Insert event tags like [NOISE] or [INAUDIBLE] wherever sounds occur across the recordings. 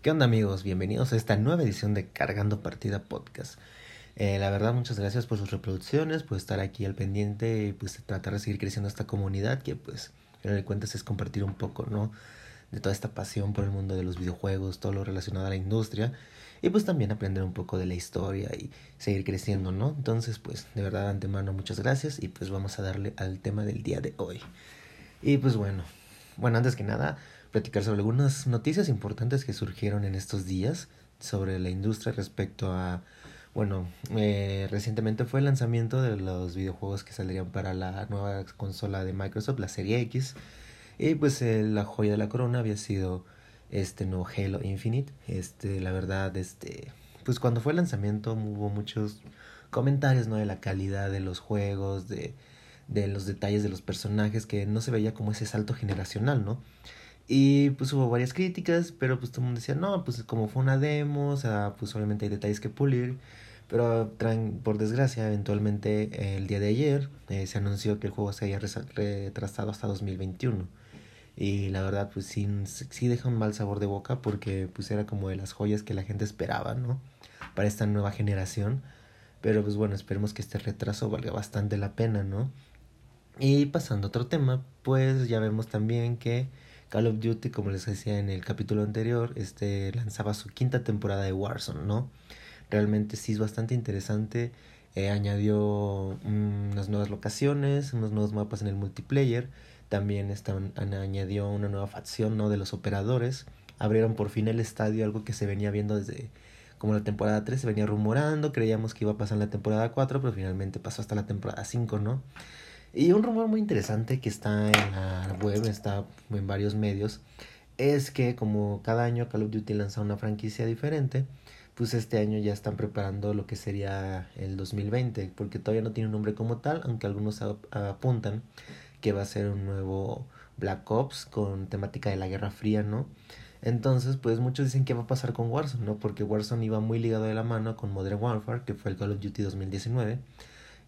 ¿Qué onda amigos? Bienvenidos a esta nueva edición de Cargando Partida Podcast. Eh, la verdad, muchas gracias por sus reproducciones, por estar aquí al pendiente y pues tratar de seguir creciendo esta comunidad que pues, final de cuentas es compartir un poco, ¿no? De toda esta pasión por el mundo de los videojuegos, todo lo relacionado a la industria y pues también aprender un poco de la historia y seguir creciendo, ¿no? Entonces, pues de verdad de antemano muchas gracias y pues vamos a darle al tema del día de hoy. Y pues bueno, bueno, antes que nada, platicar sobre algunas noticias importantes que surgieron en estos días sobre la industria respecto a, bueno, eh, recientemente fue el lanzamiento de los videojuegos que saldrían para la nueva consola de Microsoft, la serie X, y pues eh, la joya de la corona había sido este nuevo Halo Infinite, este, la verdad, este, pues cuando fue el lanzamiento hubo muchos comentarios, ¿no? De la calidad de los juegos, de, de los detalles de los personajes, que no se veía como ese salto generacional, ¿no? Y pues hubo varias críticas, pero pues todo el mundo decía, no, pues como fue una demo, o sea, pues obviamente hay detalles que pulir. Pero por desgracia, eventualmente el día de ayer eh, se anunció que el juego se había retrasado hasta 2021. Y la verdad, pues sí, sí deja un mal sabor de boca porque pues era como de las joyas que la gente esperaba, ¿no? Para esta nueva generación. Pero pues bueno, esperemos que este retraso valga bastante la pena, ¿no? Y pasando a otro tema, pues ya vemos también que Call of Duty, como les decía en el capítulo anterior, este lanzaba su quinta temporada de Warzone, ¿no? Realmente sí es bastante interesante. Eh, añadió mm, unas nuevas locaciones, unos nuevos mapas en el multiplayer. También están, añadió una nueva facción, ¿no? De los operadores. Abrieron por fin el estadio, algo que se venía viendo desde como la temporada 3 se venía rumorando, creíamos que iba a pasar en la temporada 4, pero finalmente pasó hasta la temporada 5, ¿no? Y un rumor muy interesante que está en la web, está en varios medios, es que como cada año Call of Duty lanza una franquicia diferente, pues este año ya están preparando lo que sería el 2020, porque todavía no tiene un nombre como tal, aunque algunos apuntan que va a ser un nuevo Black Ops con temática de la Guerra Fría, ¿no? Entonces, pues muchos dicen que va a pasar con Warzone, ¿no? Porque Warzone iba muy ligado de la mano con Modern Warfare, que fue el Call of Duty 2019.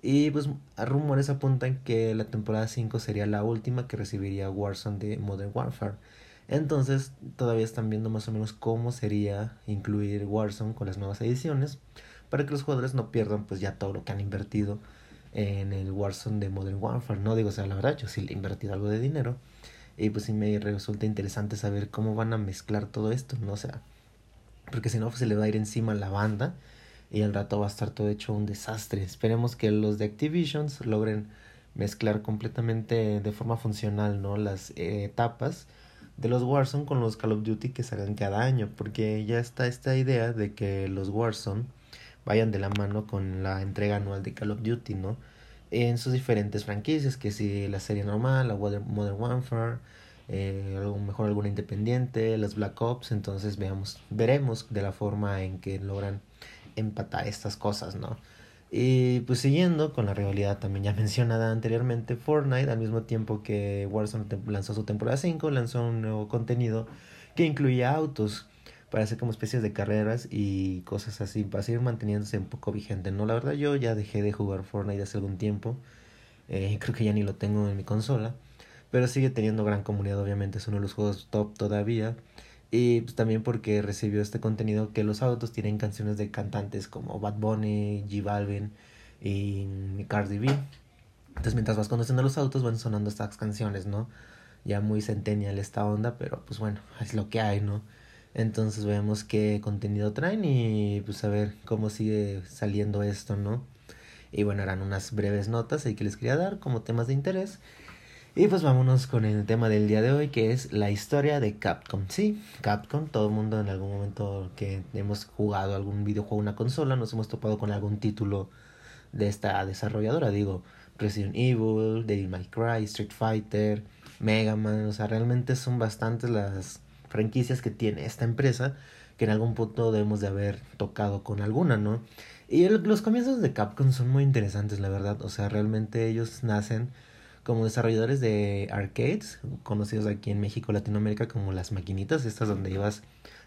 Y pues rumores apuntan que la temporada 5 sería la última que recibiría Warzone de Modern Warfare. Entonces todavía están viendo más o menos cómo sería incluir Warzone con las nuevas ediciones para que los jugadores no pierdan pues ya todo lo que han invertido en el Warzone de Modern Warfare. No digo, o sea, la verdad, yo sí he invertido algo de dinero. Y pues sí me resulta interesante saber cómo van a mezclar todo esto, ¿no? Sea, porque si no pues, se le va a ir encima la banda y al rato va a estar todo hecho un desastre. Esperemos que los de Activision logren mezclar completamente de forma funcional no las eh, etapas de los Warzone con los Call of Duty que salgan cada año porque ya está esta idea de que los Warzone vayan de la mano con la entrega anual de Call of Duty no en sus diferentes franquicias que si la serie normal la Modern Warfare eh, mejor alguna independiente las Black Ops entonces veamos veremos de la forma en que logran empatar estas cosas, ¿no? Y pues siguiendo con la rivalidad también ya [LAUGHS] mencionada anteriormente, Fortnite al mismo tiempo que Warzone lanzó su temporada 5, lanzó un nuevo contenido que incluía autos para hacer como especies de carreras y cosas así, para seguir manteniéndose un poco vigente, ¿no? La verdad yo ya dejé de jugar Fortnite hace algún tiempo, eh, creo que ya ni lo tengo en mi consola, pero sigue teniendo gran comunidad, obviamente es uno de los juegos top todavía. Y pues, también porque recibió este contenido que los autos tienen canciones de cantantes como Bad Bunny, G Balvin y Cardi B. Entonces mientras vas conduciendo los autos van sonando estas canciones, ¿no? Ya muy centennial esta onda, pero pues bueno, es lo que hay, ¿no? Entonces vemos qué contenido traen y pues a ver cómo sigue saliendo esto, ¿no? Y bueno, eran unas breves notas ahí que les quería dar como temas de interés. Y pues vámonos con el tema del día de hoy, que es la historia de Capcom. Sí, Capcom, todo el mundo en algún momento que hemos jugado algún videojuego, una consola, nos hemos topado con algún título de esta desarrolladora. Digo, Resident Evil, Devil May Cry, Street Fighter, Mega Man. O sea, realmente son bastantes las franquicias que tiene esta empresa que en algún punto debemos de haber tocado con alguna, ¿no? Y los comienzos de Capcom son muy interesantes, la verdad. O sea, realmente ellos nacen como desarrolladores de arcades, conocidos aquí en México, Latinoamérica, como las maquinitas, estas donde ibas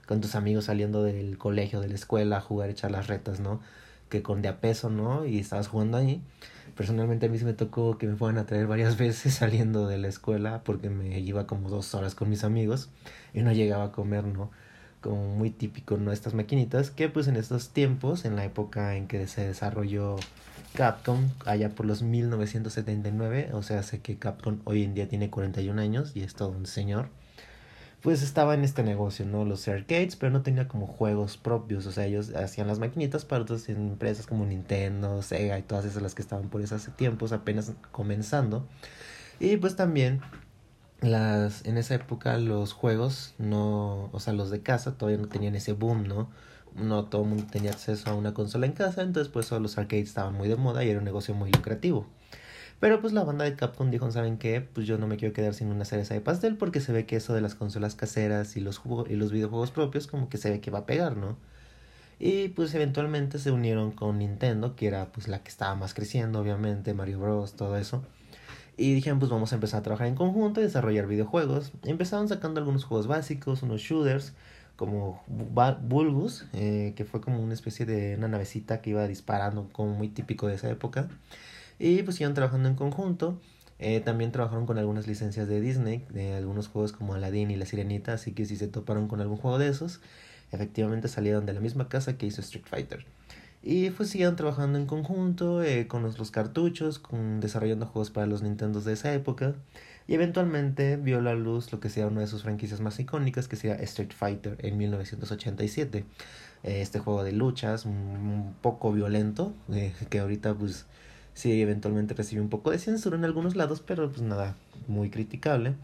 con tus amigos saliendo del colegio, de la escuela, a jugar, echar las retas, ¿no? Que con de a peso, ¿no? Y estabas jugando ahí. Personalmente a mí se me tocó que me fueran a traer varias [LAUGHS] veces saliendo de la escuela porque me iba como dos horas con mis amigos y no llegaba a comer, ¿no? como muy típico, ¿no? Estas maquinitas que pues en estos tiempos, en la época en que se desarrolló Capcom, allá por los 1979, o sea, sé que Capcom hoy en día tiene 41 años y es todo un señor, pues estaba en este negocio, ¿no? Los arcades, pero no tenía como juegos propios, o sea, ellos hacían las maquinitas para otras empresas como Nintendo, Sega y todas esas las que estaban por esos tiempos apenas comenzando. Y pues también las en esa época los juegos no, o sea, los de casa todavía no tenían ese boom, ¿no? No todo el mundo tenía acceso a una consola en casa, entonces pues los arcades estaban muy de moda y era un negocio muy lucrativo. Pero pues la banda de Capcom dijo, ¿saben qué? Pues yo no me quiero quedar sin una cereza de pastel porque se ve que eso de las consolas caseras y los, y los videojuegos propios como que se ve que va a pegar, ¿no? Y pues eventualmente se unieron con Nintendo, que era pues la que estaba más creciendo, obviamente, Mario Bros, todo eso. Y dijeron, pues vamos a empezar a trabajar en conjunto y desarrollar videojuegos. Empezaron sacando algunos juegos básicos, unos shooters, como Bulbus, eh, que fue como una especie de una navecita que iba disparando, como muy típico de esa época. Y pues siguieron trabajando en conjunto. Eh, también trabajaron con algunas licencias de Disney, de algunos juegos como Aladdin y La Sirenita, así que si se toparon con algún juego de esos, efectivamente salieron de la misma casa que hizo Street Fighter. Y pues siguieron trabajando en conjunto eh, con los, cartuchos, con, desarrollando juegos para los Nintendos de esa época. Y eventualmente vio la luz lo que sea una de sus franquicias más icónicas, que sería Street Fighter en 1987. Eh, este juego de luchas, un, poco violento, eh, que ahorita pues sí eventualmente recibe un poco de censura en algunos lados, pero pues nada, muy criticable.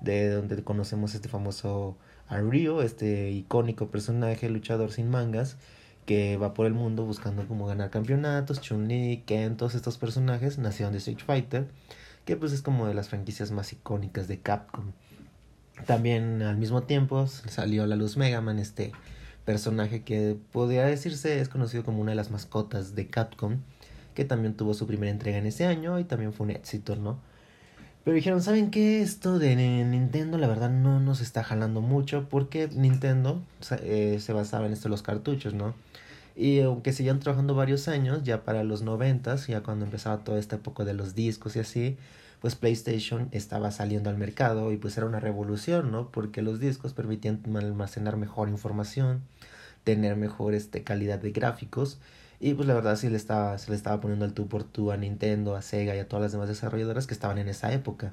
De donde conocemos este famoso a este icónico personaje luchador sin mangas que va por el mundo buscando cómo ganar campeonatos, Chun-Li, Ken, todos estos personajes nacieron de Street Fighter, que pues es como de las franquicias más icónicas de Capcom. También al mismo tiempo salió a la luz Mega Man, este personaje que podría decirse es conocido como una de las mascotas de Capcom, que también tuvo su primera entrega en ese año y también fue un éxito, ¿no? Pero dijeron, ¿saben qué? Esto de Nintendo la verdad no nos está jalando mucho porque Nintendo eh, se basaba en esto de los cartuchos, ¿no? Y aunque siguieron trabajando varios años, ya para los noventas, ya cuando empezaba toda esta época de los discos y así, pues PlayStation estaba saliendo al mercado y pues era una revolución, ¿no? Porque los discos permitían almacenar mejor información, tener mejor este, calidad de gráficos y pues la verdad sí le estaba, se le estaba poniendo el tú por tú a Nintendo, a Sega y a todas las demás desarrolladoras que estaban en esa época.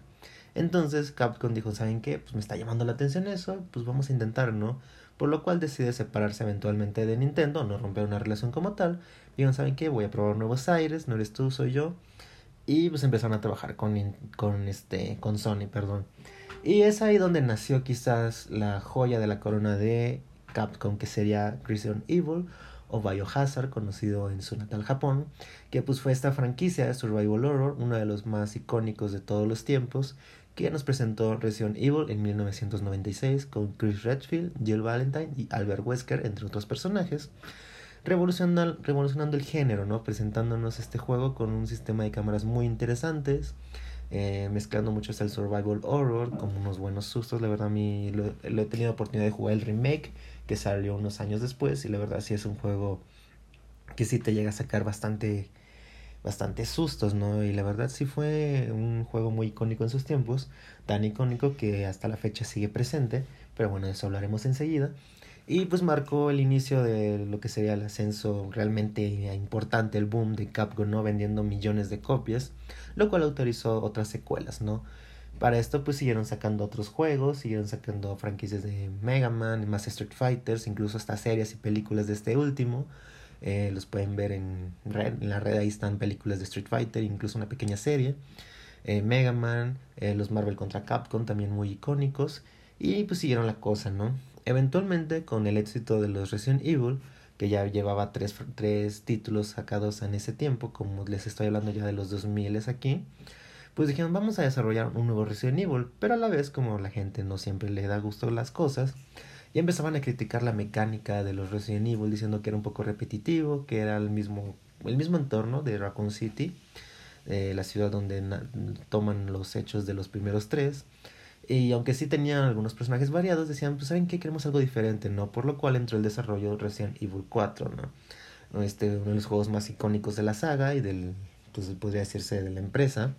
Entonces Capcom dijo, ¿saben qué? Pues me está llamando la atención eso, pues vamos a intentar, ¿no? por lo cual decide separarse eventualmente de Nintendo, no romper una relación como tal. Dijeron, ¿saben qué? Voy a probar nuevos aires, no eres tú, soy yo. Y pues empezaron a trabajar con, con, este, con Sony, perdón. Y es ahí donde nació quizás la joya de la corona de Capcom, que sería Resident Evil o Biohazard, conocido en su natal Japón, que pues fue esta franquicia de Survival Horror, uno de los más icónicos de todos los tiempos, que nos presentó Resident Evil en 1996 con Chris Redfield, Jill Valentine y Albert Wesker, entre otros personajes, revolucionando, revolucionando el género, ¿no? presentándonos este juego con un sistema de cámaras muy interesantes, eh, mezclando mucho hasta el survival horror, con unos buenos sustos, la verdad a mí lo, lo, he tenido oportunidad de jugar el remake, que salió unos años después, y la verdad sí es un juego que sí te llega a sacar bastante bastante sustos, ¿no? Y la verdad sí fue un juego muy icónico en sus tiempos, tan icónico que hasta la fecha sigue presente, pero bueno, de eso hablaremos enseguida. Y pues marcó el inicio de lo que sería el ascenso realmente importante, el boom de Capcom, ¿no? Vendiendo millones de copias, lo cual autorizó otras secuelas, ¿no? Para esto pues siguieron sacando otros juegos, siguieron sacando franquicias de Mega Man, más Street Fighters, incluso hasta series y películas de este último, eh, los pueden ver en, la red, ahí están películas de Street Fighter, incluso una pequeña serie. Eh, Mega Man, eh, los Marvel contra Capcom, también muy icónicos. Y pues siguieron la cosa, ¿no? Eventualmente, con el éxito de los Resident Evil, que ya llevaba tres, tres títulos sacados en ese tiempo, como les estoy hablando ya de los 2000 aquí, pues dijeron, vamos a desarrollar un nuevo Resident Evil, pero a la vez, como la gente no siempre le da gusto las cosas, y empezaban a criticar la mecánica de los Resident Evil diciendo que era un poco repetitivo, que era el mismo, el mismo entorno de Raccoon City, eh, la ciudad donde toman los hechos de los primeros tres. Y aunque sí tenían algunos personajes variados, decían, pues saben que queremos algo diferente, ¿no? Por lo cual entró el desarrollo de Resident Evil 4, ¿no? Este, uno de los juegos más icónicos de la saga y del, pues podría decirse de la empresa,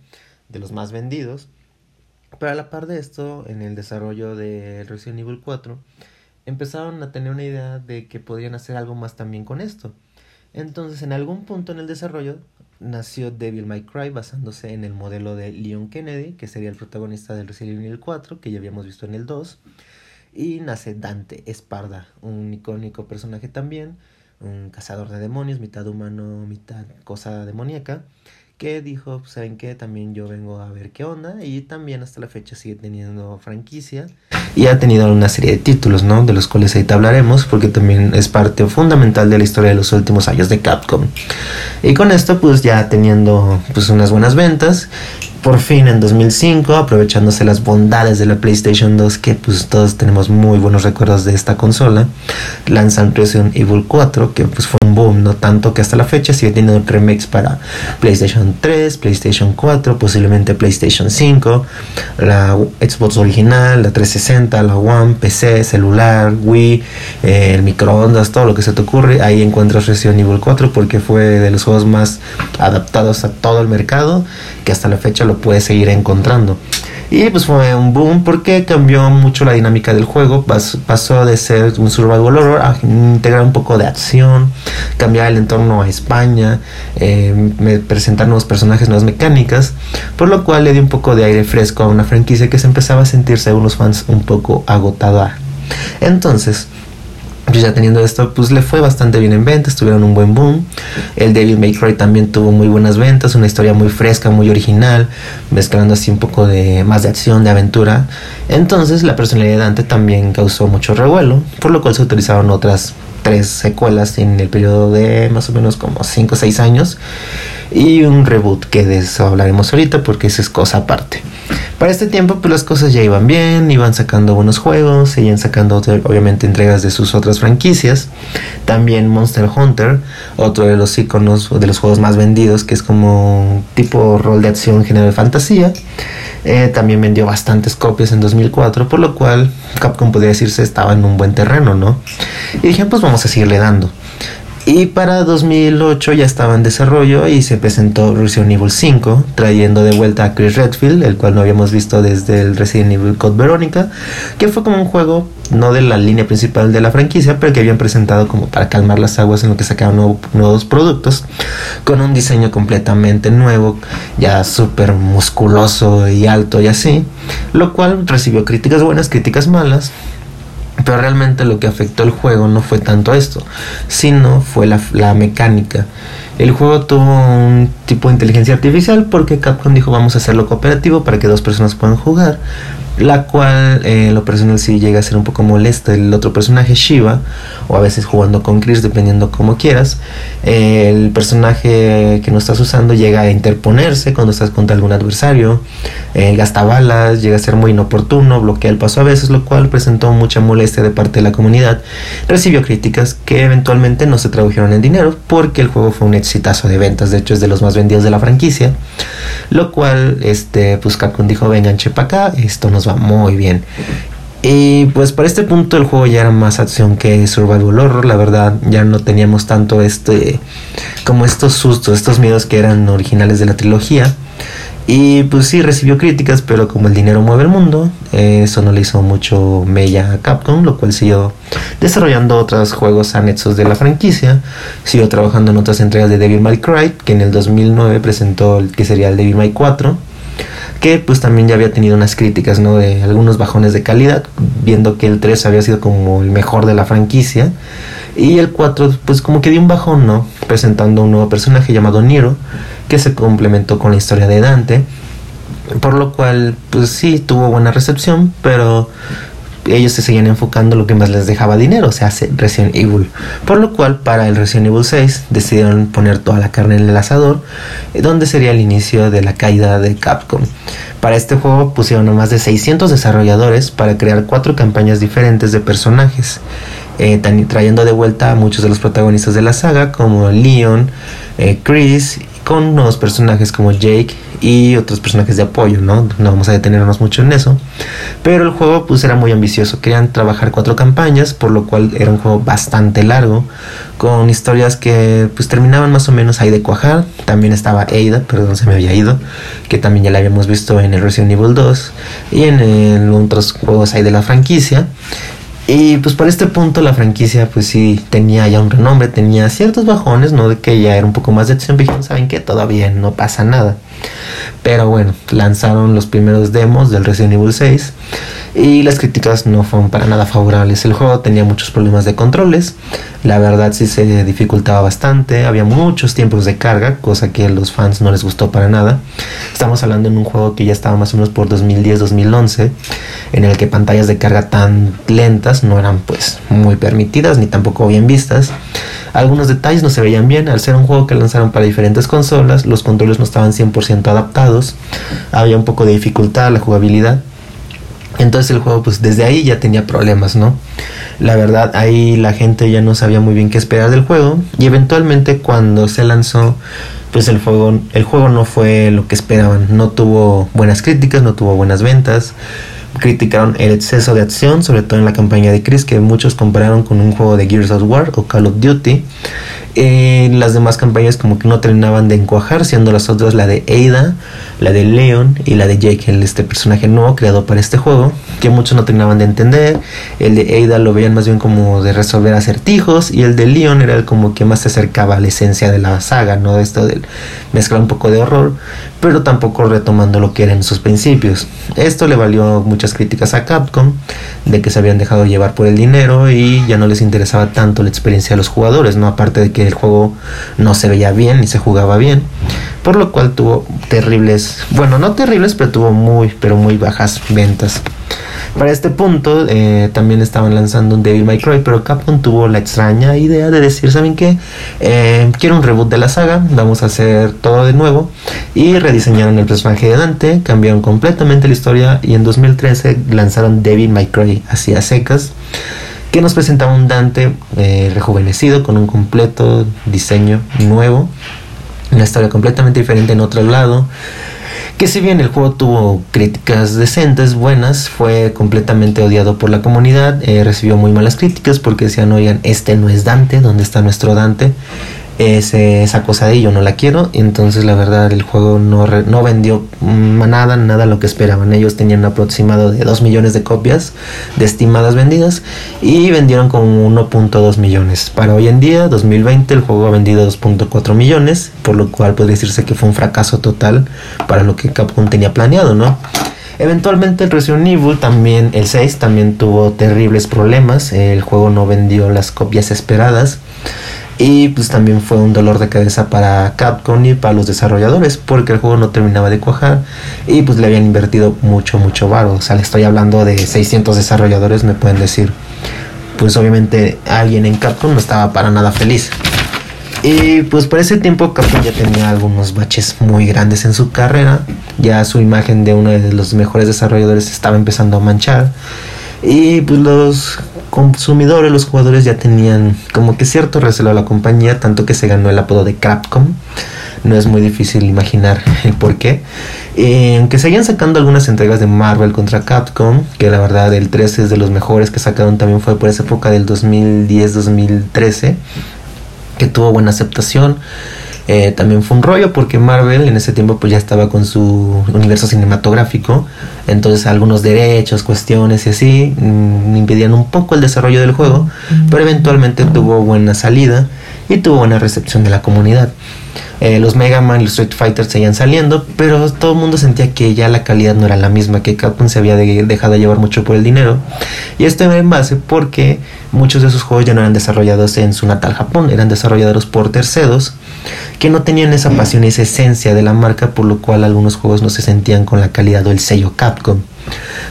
de los más vendidos. Pero a la par de esto, en el desarrollo de Resident Evil 4, empezaron a tener una idea de que podrían hacer algo más también con esto. Entonces, en algún punto en el desarrollo nació Devil May Cry basándose en el modelo de Leon Kennedy, que sería el protagonista del Resident Evil 4, que ya habíamos visto en el 2. Y nace Dante Esparda, un icónico personaje también, un cazador de demonios, mitad humano, mitad cosa demoníaca, que dijo, pues, ¿saben qué? También yo vengo a ver qué onda y también hasta la fecha sigue teniendo franquicia y ha tenido una serie de títulos, ¿no? De los cuales ahorita hablaremos porque también es parte fundamental de la historia de los últimos años de Capcom. Y con esto pues ya teniendo pues unas buenas ventas por fin en 2005, aprovechándose las bondades de la PlayStation 2, que pues todos tenemos muy buenos recuerdos de esta consola, lanzan Resident Evil 4, que pues fue un boom, no tanto que hasta la fecha sigue teniendo remakes para PlayStation 3, PlayStation 4, posiblemente PlayStation 5, la Xbox original, la 360, la One, PC, celular, Wii, eh, el microondas, todo lo que se te ocurre, ahí encuentras Resident Evil 4 porque fue de los juegos más adaptados a todo el mercado, que hasta la fecha lo puedes seguir encontrando. Y pues fue un boom porque cambió mucho la dinámica del juego. pasó de ser un survival horror a integrar un poco de acción, cambiar el entorno a España, eh, presentar nuevos personajes, nuevas mecánicas, por lo cual le dio un poco de aire fresco a una franquicia que se empezaba a sentir, según los fans, un poco agotada. Entonces, ya teniendo esto, pues le fue bastante bien en ventas, tuvieron un buen boom. El Devil May también tuvo muy buenas ventas, una historia muy fresca, muy original, mezclando así un poco de más de acción, de aventura. Entonces la personalidad de Dante también causó mucho revuelo, por lo cual se utilizaron otras tres secuelas en el periodo de más o menos como 5 o 6 años y un reboot que de eso hablaremos ahorita porque eso es cosa aparte. Para este tiempo pues las cosas ya iban bien, iban sacando buenos juegos, seguían sacando obviamente entregas de sus otras franquicias. También Monster Hunter, otro de los iconos de los juegos más vendidos que es como tipo rol de acción general fantasía. Eh, también vendió bastantes copias en 2004, por lo cual Capcom podría decirse estaba en un buen terreno, ¿no? Y dije, pues vamos a seguirle dando. Y para 2008 ya estaba en desarrollo y se presentó Resident Evil 5, trayendo de vuelta a Chris Redfield, el cual no habíamos visto desde el Resident Evil Code Verónica, que fue como un juego no de la línea principal de la franquicia, pero que habían presentado como para calmar las aguas en lo que sacaban nuevos productos, con un diseño completamente nuevo, ya súper musculoso y alto y así, lo cual recibió críticas buenas, críticas malas, pero realmente lo que afectó el juego no fue tanto esto, sino fue la, la, mecánica. El juego tuvo un tipo de inteligencia artificial porque Capcom dijo vamos a hacerlo cooperativo para que dos personas puedan jugar, la cual eh, lo personal sí llega a ser un poco molesta. El otro personaje, Shiva, o a veces jugando con Chris, dependiendo como quieras, el personaje que no estás usando llega a interponerse cuando estás contra algún adversario, eh, gasta balas, llega a ser muy inoportuno, bloquea el paso a veces, lo cual presentó mucha molestia de parte de la comunidad. Recibió críticas que eventualmente no se tradujeron en dinero porque el juego fue un exitazo de ventas, de hecho es de los más vendidos de la franquicia, lo cual este pues Capcom dijo, vengan chepa acá, esto nos va muy bien. Y pues para este punto el juego ya era más acción que survival horror, la verdad ya no teníamos tanto este como estos sustos, estos miedos que eran originales de la trilogía. Y pues sí recibió críticas, pero como el dinero mueve el mundo, eso no le hizo mucho mella a Capcom, lo cual siguió desarrollando otros juegos anexos de la franquicia, siguió trabajando en otras entregas de Devil May Cry, que en el 2009 presentó el que sería el Devil May 4 que pues también ya había tenido unas críticas, ¿no? De algunos bajones de calidad, viendo que el 3 había sido como el mejor de la franquicia. Y el 4 pues como que dio un bajón, ¿no? Presentando un nuevo personaje llamado Nero, que se complementó con la historia de Dante. Por lo cual pues sí tuvo buena recepción, pero ellos se seguían enfocando lo que más les dejaba dinero, o sea, Resident Evil. Por lo cual, para el Resident Evil 6 decidieron poner toda la carne en el asador, eh, donde sería el inicio de la caída de Capcom. Para este juego pusieron a más de 600 desarrolladores para crear cuatro campañas diferentes de personajes, eh, trayendo de vuelta a muchos de los protagonistas de la saga, como Leon, eh, Chris, con nuevos personajes como Jake y otros personajes de apoyo, ¿no? No vamos a detenernos mucho en eso. Pero el juego pues era muy ambicioso, querían trabajar cuatro campañas, por lo cual era un juego bastante largo, con historias que pues terminaban más o menos ahí de cuajar. También estaba Ada, perdón se me había ido, que también ya la habíamos visto en el Resident Evil 2 y en, en otros juegos ahí de la franquicia. Y pues por este punto la franquicia pues sí tenía ya un renombre, tenía ciertos bajones, ¿no? De que ya era un poco más de acción, pero saben que todavía no pasa nada. Pero bueno, lanzaron los primeros demos del Resident Evil 6 y las críticas no fueron para nada favorables. El juego tenía muchos problemas de controles, la verdad sí se dificultaba bastante, había muchos tiempos de carga, cosa que a los fans no les gustó para nada. Estamos hablando en un juego que ya estaba más o menos por 2010-2011, en el que pantallas de carga tan lentas no eran pues muy permitidas ni tampoco bien vistas. Algunos detalles no se veían bien, al ser un juego que lanzaron para diferentes consolas, los controles no estaban 100% adaptados, había un poco de dificultad la jugabilidad. Entonces el juego pues desde ahí ya tenía problemas, ¿no? La verdad ahí la gente ya no sabía muy bien qué esperar del juego. Y eventualmente cuando se lanzó pues el juego el juego no fue lo que esperaban, no tuvo buenas críticas, no tuvo buenas ventas. Criticaron el exceso de acción, sobre todo en la campaña de Chris, que muchos compararon con un juego de Gears of War o Call of Duty. Las demás campañas como que no terminaban de encuajar, siendo las otras la de Ada, la de Leon y la de Jake, el, este personaje nuevo creado para este juego, que muchos no terminaban de entender. El de Ada lo veían más bien como de resolver acertijos y el de Leon era el como que más se acercaba a la esencia de la saga, ¿no? Esto del mezclar un poco de horror, pero tampoco retomando lo que eran sus principios. Esto le valió muchas críticas a Capcom de que se habían dejado llevar por el dinero y ya no les interesaba tanto la experiencia de los jugadores, ¿no? Aparte de que el juego no se veía bien ni se jugaba bien, por lo cual tuvo terribles, bueno, no terribles, pero tuvo muy, pero muy bajas ventas. Para este punto eh, también estaban lanzando un Devil May Cry, pero Capcom tuvo la extraña idea de decir, ¿saben qué? Eh, quiero un reboot de la saga, vamos a hacer todo de nuevo. Y rediseñaron el personaje de Dante, cambiaron completamente la historia y en 2013 lanzaron Devil May Cry hacia secas que nos presentaba un Dante eh, rejuvenecido con un completo diseño nuevo, una historia completamente diferente en otro lado, que si bien el juego tuvo críticas decentes, buenas, fue completamente odiado por la comunidad, eh, recibió muy malas críticas porque decían, oigan, este no es Dante, ¿dónde está nuestro Dante? Esa cosa de yo no la quiero. Entonces la verdad el juego no, no vendió nada, nada lo que esperaban. Ellos tenían un aproximado de 2 millones de copias de estimadas vendidas y vendieron como 1.2 millones. Para hoy en día, 2020, el juego ha vendido 2.4 millones, por lo cual puede decirse que fue un fracaso total para lo que Capcom tenía planeado, ¿no? Eventualmente el Resident Evil también, el 6 también tuvo terribles problemas, el juego no vendió las copias esperadas y pues también fue un dolor de cabeza para Capcom y para los desarrolladores porque el juego no terminaba de cuajar y pues le habían invertido mucho, mucho varo. O sea, le estoy hablando de 600 desarrolladores, me pueden decir. Pues obviamente alguien en Capcom no estaba para nada feliz. Y pues por ese tiempo Capcom ya tenía algunos baches muy grandes en su carrera. Ya su imagen de uno de los mejores desarrolladores estaba empezando a manchar. Y pues los consumidores, los jugadores ya tenían como que cierto recelo a la compañía, tanto que se ganó el apodo de Capcom. No es muy difícil imaginar [LAUGHS] el por qué. Eh, aunque seguían sacando algunas entregas de Marvel contra Capcom, que la verdad el 13 es de los mejores que sacaron también fue por esa época del 2010-2013, que tuvo buena aceptación. Eh, también fue un rollo porque Marvel en ese tiempo pues ya estaba con su universo cinematográfico, entonces algunos derechos, cuestiones y así mm, impedían un poco el desarrollo del juego, pero eventualmente tuvo buena salida y tuvo buena recepción de la comunidad. Eh, los Mega Man y los Street Fighter seguían saliendo, pero todo el mundo sentía que ya la calidad no era la misma, que Capcom se había dejado de llevar mucho por el dinero. Y esto era en base porque muchos de esos juegos ya no eran desarrollados en su natal Japón, eran desarrollados por terceros que no tenían esa pasión y esa esencia de la marca, por lo cual algunos juegos no se sentían con la calidad o el sello Capcom.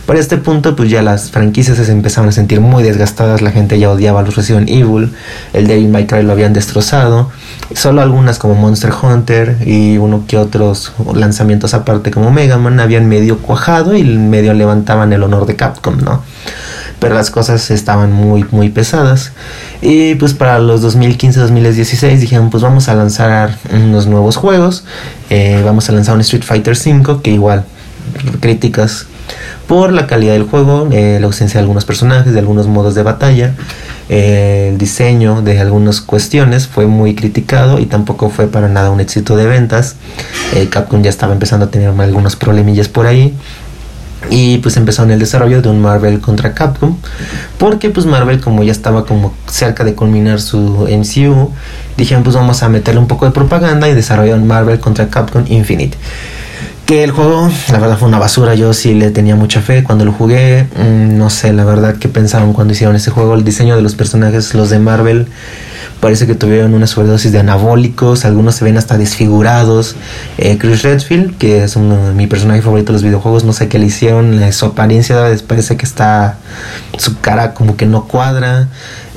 Para este punto, pues ya las franquicias se empezaban a sentir muy desgastadas, la gente ya odiaba a los Resident Evil, el Devil May Cry lo habían destrozado, solo algunas como Monster Hunter y uno que otros lanzamientos aparte como Mega Man habían medio cuajado y medio levantaban el honor de Capcom, ¿no? Pero las cosas estaban muy, muy pesadas. Y pues para los 2015-2016 dijeron, pues vamos a lanzar unos nuevos juegos. Eh, vamos a lanzar un Street Fighter V que igual críticas por la calidad del juego, eh, la ausencia de algunos personajes, de algunos modos de batalla, el diseño de algunas cuestiones fue muy criticado y tampoco fue para nada un éxito de ventas. Eh, Capcom ya estaba empezando a tener algunos problemillas por ahí. y pues empezó en el desarrollo de un Marvel contra Capcom porque pues Marvel como ya estaba como cerca de culminar su MCU dijeron pues vamos a meterle un poco de propaganda y desarrollaron Marvel contra Capcom Infinite que el juego la verdad fue una basura. Yo sí le tenía mucha fe. Cuando lo jugué mm, no sé la verdad que pensaron cuando hicieron ese juego. El diseño de los personajes los de Marvel parece que tuvieron una sobredosis de anabólicos, algunos se ven hasta desfigurados. Eh, Chris Redfield, que es uno de mi personaje favorito de los videojuegos, no sé qué le hicieron, su apariencia parece que está, su cara como que no cuadra.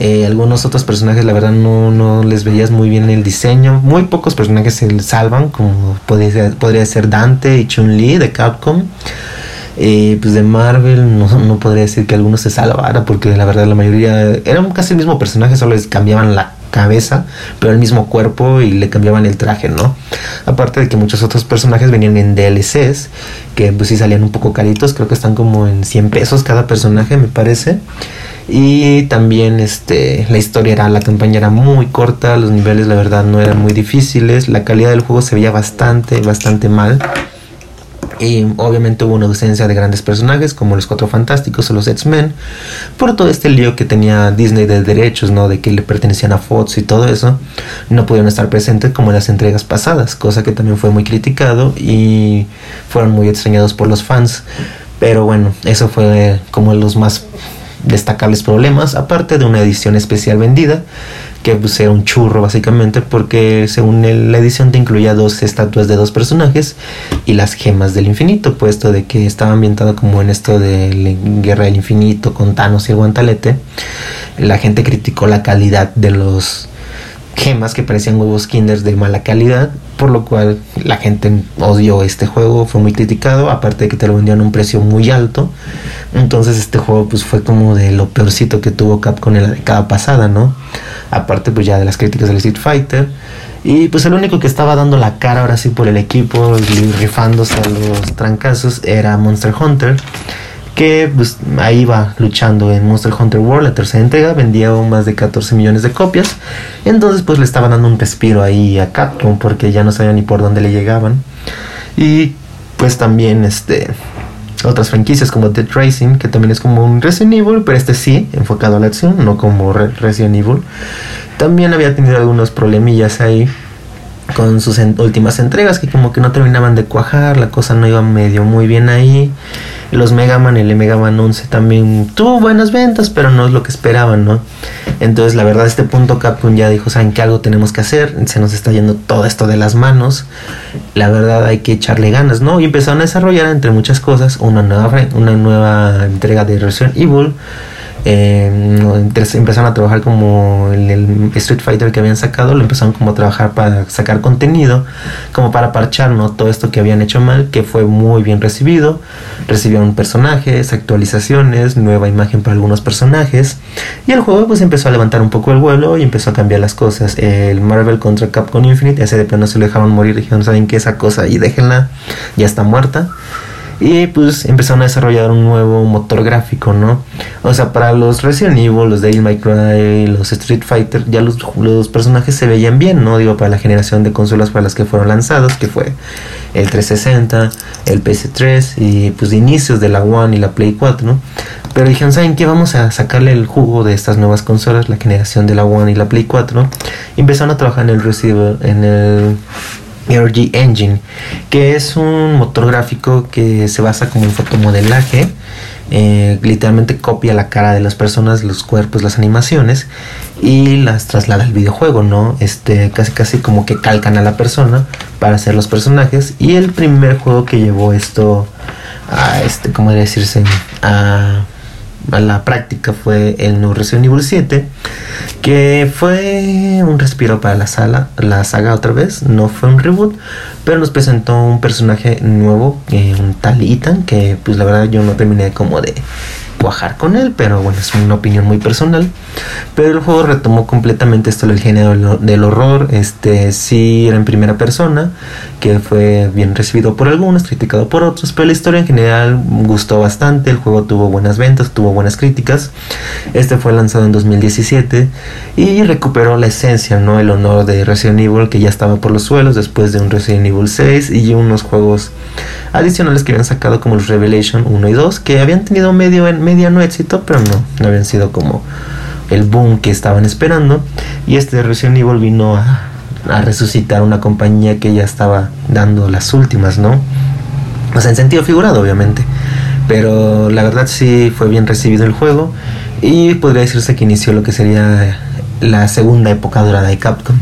Eh, algunos otros personajes, la verdad, no, no les veías muy bien el diseño. Muy pocos personajes se salvan, como podría ser, podría ser Dante y Chun-Li de Capcom. Eh, pues de Marvel no, no podría decir que algunos se salvara porque la verdad la mayoría eran casi el mismo personaje, solo les cambiaban la cabeza, pero el mismo cuerpo y le cambiaban el traje, ¿no? Aparte de que muchos otros personajes venían en DLCs, que pues sí salían un poco caritos, creo que están como en 100 pesos cada personaje, me parece. Y también este la historia era, la campaña era muy corta, los niveles la verdad no eran muy difíciles, la calidad del juego se veía bastante, bastante mal. Y obviamente hubo una ausencia de grandes personajes como los Cuatro Fantásticos o los X-Men, por todo este lío que tenía Disney de derechos, ¿no? De que le pertenecían a Fox y todo eso, no pudieron estar presentes como en las entregas pasadas, cosa que también fue muy criticado y fueron muy extrañados por los fans. Pero bueno, eso fue como los más destacables problemas, aparte de una edición especial vendida que pues, era un churro básicamente porque según la edición te incluía dos estatuas de dos personajes y las gemas del infinito, puesto de que estaba ambientado como en esto de la Guerra del Infinito con Thanos y el guantalete. La gente criticó la calidad de los gemas que parecían huevos kinders de mala calidad, por lo cual la gente odió este juego, fue muy criticado, aparte de que te lo vendían a un precio muy alto. Entonces este juego pues fue como de lo peorcito que tuvo Capcom en la década pasada, ¿no? Aparte pues ya de las críticas del Street Fighter. Y pues el único que estaba dando la cara ahora sí por el equipo, rifándose a los trancazos, era Monster Hunter que pues, ahí va luchando en Monster Hunter World, la tercera entrega, vendía más de 14 millones de copias. Entonces pues le estaba dando un respiro ahí a Capcom porque ya no sabía ni por dónde le llegaban. Y pues también este otras franquicias como Dead Racing, que también es como un Resident Evil, pero este sí, enfocado a la acción, no como Resident Evil. También había tenido algunos problemillas ahí con sus últimas entregas que como que no terminaban de cuajar, la cosa no iba medio muy bien ahí. Los Mega Man, el Mega Man 11 también tuvo buenas ventas, pero no es lo que esperaban, ¿no? Entonces, la verdad, este punto Capcom ya dijo, ¿saben qué algo tenemos que hacer? Se nos está yendo todo esto de las manos. La verdad, hay que echarle ganas, ¿no? Y empezaron a desarrollar, entre muchas cosas, una nueva, una nueva entrega de Resident Evil eh, empezaron a trabajar como el, el, Street Fighter que habían sacado, lo empezaron como a trabajar para sacar contenido, como para parchar ¿no? todo esto que habían hecho mal, que fue muy bien recibido. Recibieron personajes, actualizaciones, nueva imagen para algunos personajes. Y el juego pues empezó a levantar un poco el vuelo y empezó a cambiar las cosas. El Marvel contra Capcom Infinite, ese de plano se lo dejaron morir, dijeron, ¿saben qué? Esa cosa y déjenla, ya está muerta. Y pues empezaron a desarrollar un nuevo motor gráfico, ¿no? O sea, para los Resident Evil, los Devil May Cry, los Street Fighter, ya los, los personajes se veían bien, ¿no? Digo, para la generación de consolas para las que fueron lanzados, que fue el 360, el PS3 y pues de inicios de la One y la Play 4, ¿no? Pero dijeron, ¿saben qué? Vamos a sacarle el jugo de estas nuevas consolas, la generación de la One y la Play 4. Y empezaron a trabajar en el receiver, en el RG Engine, que es un motor gráfico que se basa como en fotomodelaje. Eh, literalmente copia la cara de las personas, los cuerpos, las animaciones y las traslada al videojuego, ¿no? Este, casi casi como que calcan a la persona para hacer los personajes. Y el primer juego que llevó esto a este, ¿cómo decirse? a la práctica fue el nuevo Resident Evil 7 que fue un respiro para la sala la saga otra vez no fue un reboot pero nos presentó un personaje nuevo eh, un tal Ethan que pues la verdad yo no terminé como de cuajar con él, pero bueno, es una opinión muy personal. Pero el juego retomó completamente esto del género del horror, este sí era en primera persona, que fue bien recibido por algunos, criticado por otros, pero la historia en general gustó bastante, el juego tuvo buenas ventas, tuvo buenas críticas. Este fue lanzado en 2017 y recuperó la esencia, no el honor de Resident Evil que ya estaba por los suelos después de un Resident Evil 6 y unos juegos adicionales que habían sacado como los Revelation 1 y 2, que habían tenido medio mediano éxito, pero no, no habían sido como el boom que estaban esperando. Y este Resident Evil vino a, a resucitar una compañía que ya estaba dando las últimas, ¿no? O sea, en sentido figurado, obviamente. Pero la verdad sí fue bien recibido el juego y podría decirse que inició lo que sería la segunda época dorada de Capcom.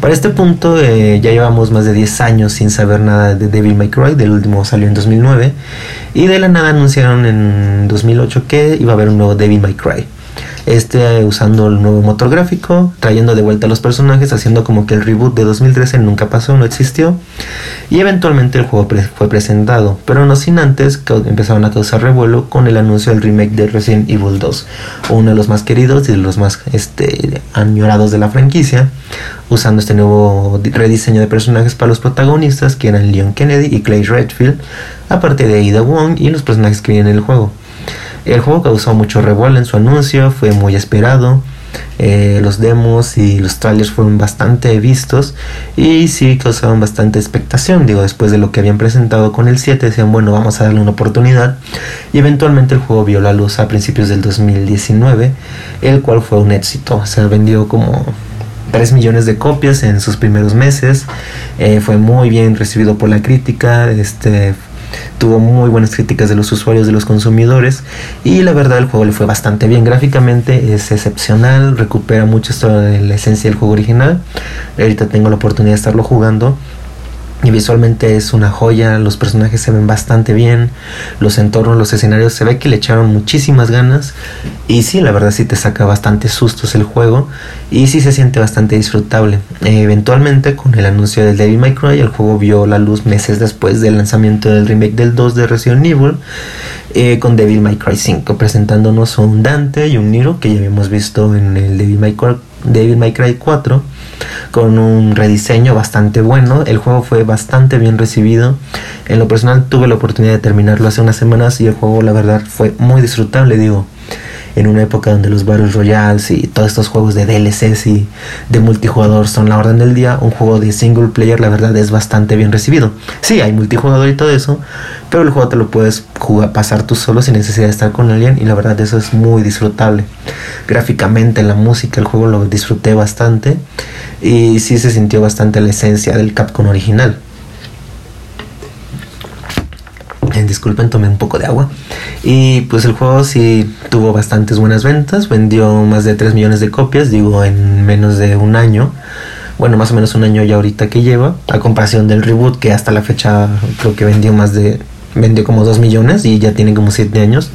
Para este punto eh, ya llevamos más de 10 años sin saber nada de Devil May Cry, del último salió en 2009 y de la nada anunciaron en 2008 que iba a haber un nuevo Devil May Cry este usando el nuevo motor gráfico, trayendo de vuelta a los personajes, haciendo como que el reboot de 2013 nunca pasó, no existió. Y eventualmente el juego fue presentado, pero no sin antes empezaron a causar revuelo con el anuncio del remake de Resident Evil 2, uno de los más queridos y de los más este, añorados de la franquicia, usando este nuevo rediseño de personajes para los protagonistas que eran Leon Kennedy y Clay Redfield, aparte de Ada Wong y los personajes que vienen en el juego. El juego causó mucho revuelo en su anuncio, fue muy esperado. Eh, los demos y los trailers fueron bastante vistos y sí causaron bastante expectación. Digo, después de lo que habían presentado con el 7, decían, bueno, vamos a darle una oportunidad. Y eventualmente el juego vio la luz a principios del 2019, el cual fue un éxito. Se vendió como 3 millones de copias en sus primeros meses. Eh, fue muy bien recibido por la crítica. Este tuvo muy buenas críticas de los usuarios, de los consumidores y la verdad el juego le fue bastante bien gráficamente, es excepcional, recupera mucho esto de la esencia del juego original. Ahorita tengo la oportunidad de estarlo jugando y visualmente es una joya, los personajes se ven bastante bien, los entornos, los escenarios, se ve que le echaron muchísimas ganas y sí, la verdad sí te saca bastante sustos el juego y sí se siente bastante disfrutable. eventualmente con el anuncio del Devil May Cry el juego vio la luz meses después del lanzamiento del remake del 2 de Resident Evil eh, con Devil May Cry 5 presentándonos un Dante y un Nero que ya habíamos visto en el Devil May Cry, Devil May Cry 4 con un rediseño bastante bueno. El juego fue bastante bien recibido. En lo personal tuve la oportunidad de terminarlo hace unas semanas y el juego la verdad fue muy disfrutable, digo en una época donde los Battle Royales y todos estos juegos de DLCs y de multijugador son la orden del día, un juego de single player la verdad es bastante bien recibido. Sí, hay multijugador y todo eso, pero el juego te lo puedes jugar, pasar tú solo sin necesidad de estar con alguien y la verdad eso es muy disfrutable. Gráficamente, la música, el juego lo disfruté bastante y sí se sintió bastante la esencia del Capcom original. Disculpen, tomé un poco de agua. Y pues el juego sí tuvo bastantes buenas ventas, vendió más de 3 millones de copias, digo, en menos de un año. Bueno, más o menos un año ya ahorita que lleva, a comparación del reboot que hasta la fecha creo que vendió más de vendió como 2 millones y ya tiene como 7 años.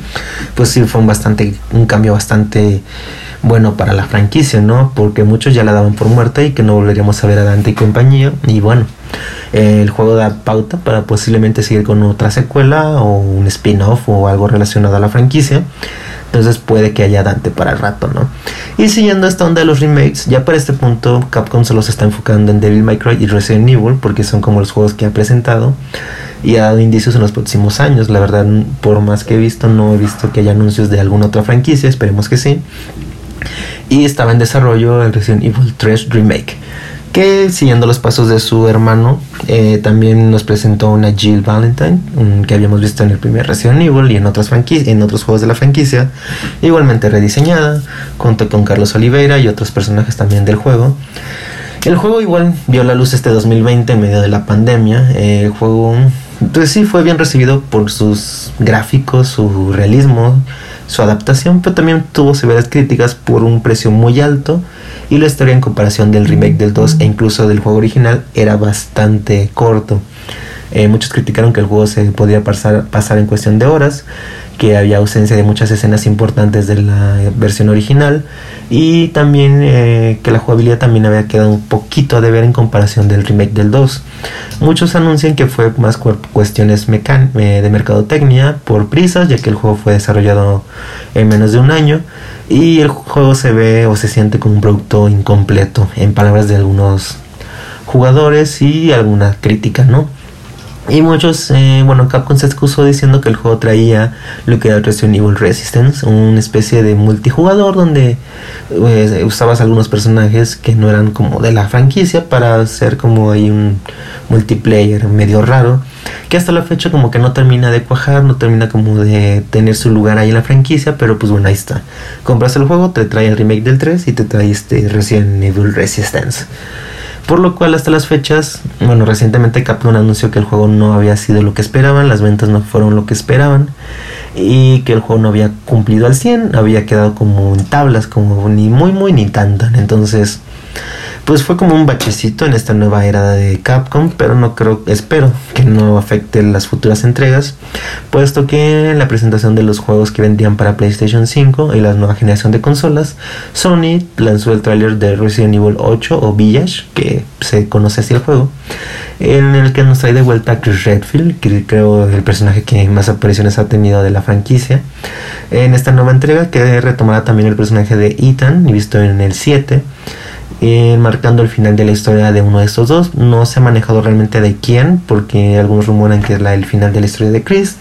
Pues sí fue un bastante un cambio bastante bueno para la franquicia, ¿no? Porque muchos ya la daban por muerta y que no volveríamos a ver a Dante y compañía. Y bueno, el juego da pauta para posiblemente seguir con otra secuela o un spin-off o algo relacionado a la franquicia. Entonces puede que haya Dante para el rato, ¿no? Y siguiendo esta onda de los remakes, ya para este punto Capcom se está enfocando en Devil May Cry y Resident Evil porque son como los juegos que ha presentado y ha dado indicios en los próximos años. La verdad, por más que he visto, no he visto que haya anuncios de alguna otra franquicia, esperemos que sí y estaba en desarrollo el Resident Evil 3 Remake que siguiendo los pasos de su hermano eh, también nos presentó una Jill Valentine que habíamos visto en el primer Resident Evil y en otras en otros juegos de la franquicia igualmente rediseñada junto con Carlos Oliveira y otros personajes también del juego. El juego igual vio la luz este 2020 en medio de la pandemia el juego pues sí fue bien recibido por sus gráficos su realismo su adaptación, pero también tuvo severas críticas por un precio muy alto y la historia en comparación del remake del 2 e incluso del juego original era bastante corto. Eh, muchos criticaron que el juego se podía pasar, pasar en cuestión de horas, que había ausencia de muchas escenas importantes de la versión original y también eh, que la jugabilidad también había quedado un poquito a deber en comparación del remake del 2. Muchos anuncian que fue más cuestiones eh, de mercadotecnia por prisas, ya que el juego fue desarrollado en menos de un año y el juego se ve o se siente como un producto incompleto, en palabras de algunos jugadores y alguna crítica, ¿no? Y muchos, eh, bueno, Capcom se excusó diciendo que el juego traía lo que era Resident Evil Resistance, una especie de multijugador donde eh, usabas algunos personajes que no eran como de la franquicia para hacer como ahí un multiplayer medio raro. que hasta la fecha como que no termina de cuajar, no termina como de tener su lugar ahí en la franquicia, pero pues bueno, ahí está. Compras el juego, te trae el remake del 3 y te trae este Resident Evil Resistance. Por lo cual hasta las fechas, bueno, recientemente Capcom anunció que el juego no había sido lo que esperaban, las ventas no fueron lo que esperaban y que el juego no había cumplido al 100, había quedado como en tablas, como ni muy muy ni tanto. Entonces, pues fue como un bachecito en esta nueva era de Capcom, pero no creo, espero que no afecte las futuras entregas, puesto que en la presentación de los juegos que vendían para PlayStation 5 y la nueva generación de consolas, Sony lanzó el tráiler de Resident Evil 8 o Village, que se conoce así el juego, en el que nos trae de vuelta a Chris Redfield, que creo el personaje que más apariciones ha tenido de la franquicia, en esta nueva entrega que retomará también el personaje de Ethan, visto en el 7, eh, marcando el final de la historia de uno de estos dos. No se ha manejado realmente de quién, porque algunos rumoran que es la, el final de la historia de Chris,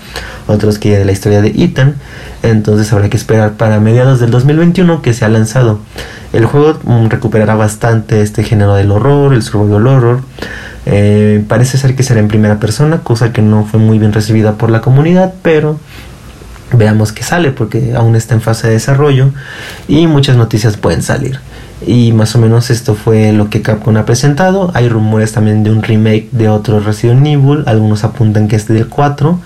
otros que de la historia de Ethan. Entonces habrá que esperar para mediados del 2021 que se ha lanzado. El juego mm, recuperará bastante este género del horror, el survival horror. Eh, parece ser que será en primera persona, cosa que no fue muy bien recibida por la comunidad, pero veamos qué sale porque aún está en fase de desarrollo y muchas noticias pueden salir. Y más o menos esto fue lo que Capcom ha presentado. Hay rumores también de un remake de otro Resident Evil. Algunos apuntan que es del 4.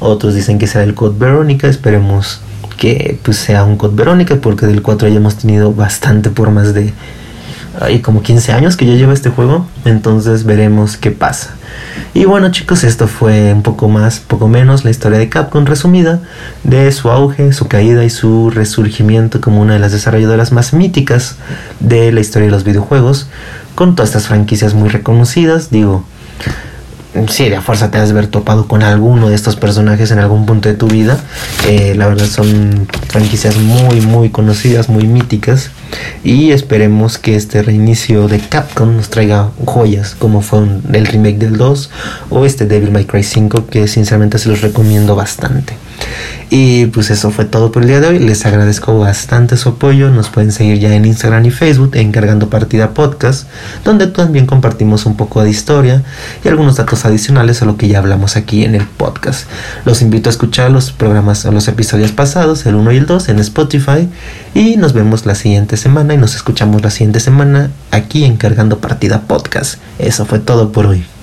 Otros dicen que será el Code Verónica. Esperemos que pues, sea un Code Verónica porque del 4 ya hemos tenido bastante por más de hay como 15 años que ya lleva este juego. Entonces veremos qué pasa. Y bueno chicos, esto fue un poco más, poco menos la historia de Capcom resumida de su auge, su caída y su resurgimiento como una de las desarrolladoras más míticas de la historia de los videojuegos, con todas estas franquicias muy reconocidas, digo, sí, de fuerza te has ver topado con alguno de estos personajes en algún punto de tu vida. Eh, la verdad son franquicias muy, muy conocidas, muy míticas. Y esperemos que este reinicio de Capcom nos traiga joyas, como fue el remake del 2 o este Devil May Cry 5, que sinceramente se los recomiendo bastante. Y pues eso fue todo por el día de hoy. Les agradezco bastante su apoyo. Nos pueden seguir ya en Instagram y Facebook Encargando Partida Podcast, donde también compartimos un poco de historia y algunos datos adicionales a lo que ya hablamos aquí en el podcast. Los invito a escuchar los programas o los episodios pasados, el 1 y el 2, en Spotify. Y nos vemos la siguiente semana y nos escuchamos la siguiente semana aquí Encargando Partida Podcast. Eso fue todo por hoy.